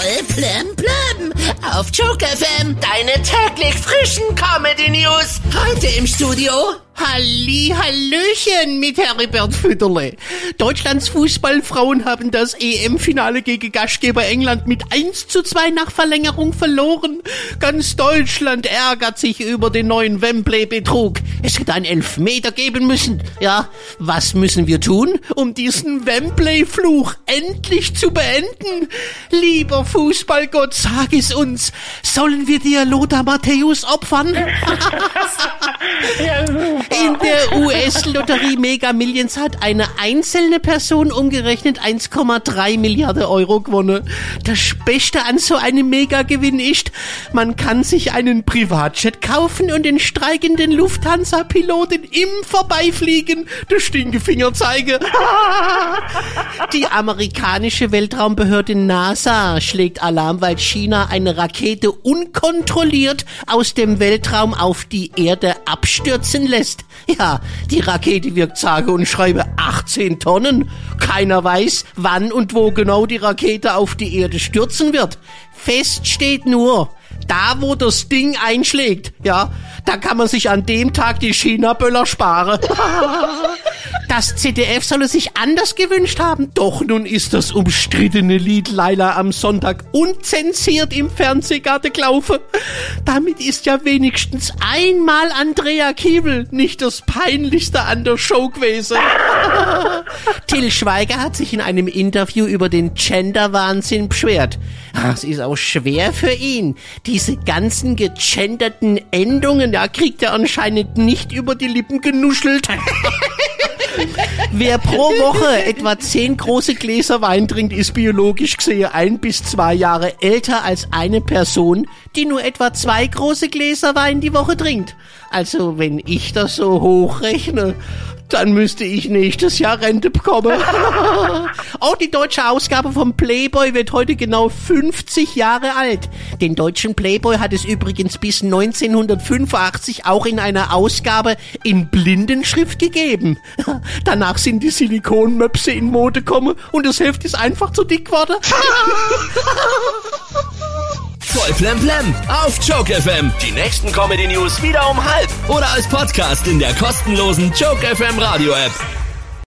Voll plem plem. Auf Joke FM. Deine täglich frischen Comedy News. Heute im Studio. Halli, Hallöchen mit Heribert Fütterle. Deutschlands Fußballfrauen haben das EM-Finale gegen Gastgeber England mit 1 zu 2 nach Verlängerung verloren. Ganz Deutschland ärgert sich über den neuen Wembley-Betrug. Es hätte ein Elfmeter geben müssen. Ja, was müssen wir tun, um diesen Wembley-Fluch endlich zu beenden? Lieber Fußballgott, sag es uns. Sollen wir dir Lothar Matthäus opfern? In der US-Lotterie Mega Millions hat eine einzelne Person umgerechnet 1,3 Milliarden Euro gewonnen. Das Beste an so einem Mega-Gewinn ist, man kann sich einen Privatjet kaufen und den streikenden Lufthansa-Piloten im Vorbeifliegen den Stinkefinger zeigen. Die amerikanische Weltraumbehörde NASA schlägt Alarm, weil China eine Rakete unkontrolliert aus dem Weltraum auf die Erde abstürzen lässt. Ja, die Rakete wirkt sage und schreibe 18 Tonnen. Keiner weiß, wann und wo genau die Rakete auf die Erde stürzen wird. Fest steht nur, da wo das Ding einschlägt, ja, da kann man sich an dem Tag die China-Böller sparen. Das ZDF solle sich anders gewünscht haben. Doch nun ist das umstrittene Lied Laila am Sonntag unzensiert im Fernsehgarten gelaufen. Damit ist ja wenigstens einmal Andrea Kiebel nicht das Peinlichste an der Show gewesen. Till Schweiger hat sich in einem Interview über den Gender-Wahnsinn beschwert. Es ist auch schwer für ihn. Diese ganzen gegenderten Endungen, da kriegt er anscheinend nicht über die Lippen genuschelt. Wer pro Woche etwa zehn große Gläser Wein trinkt, ist biologisch gesehen ein bis zwei Jahre älter als eine Person, die nur etwa zwei große Gläser Wein die Woche trinkt. Also wenn ich das so hochrechne, dann müsste ich nächstes Jahr Rente bekommen. Auch die deutsche Ausgabe vom Playboy wird heute genau 50 Jahre alt. Den deutschen Playboy hat es übrigens bis 1985 auch in einer Ausgabe in Blindenschrift gegeben. Danach sind die Silikonmöpse in Mode gekommen und das Heft ist einfach zu dick geworden. Voll Plem auf Joke FM. Die nächsten Comedy News wieder um halb oder als Podcast in der kostenlosen Joke FM Radio App.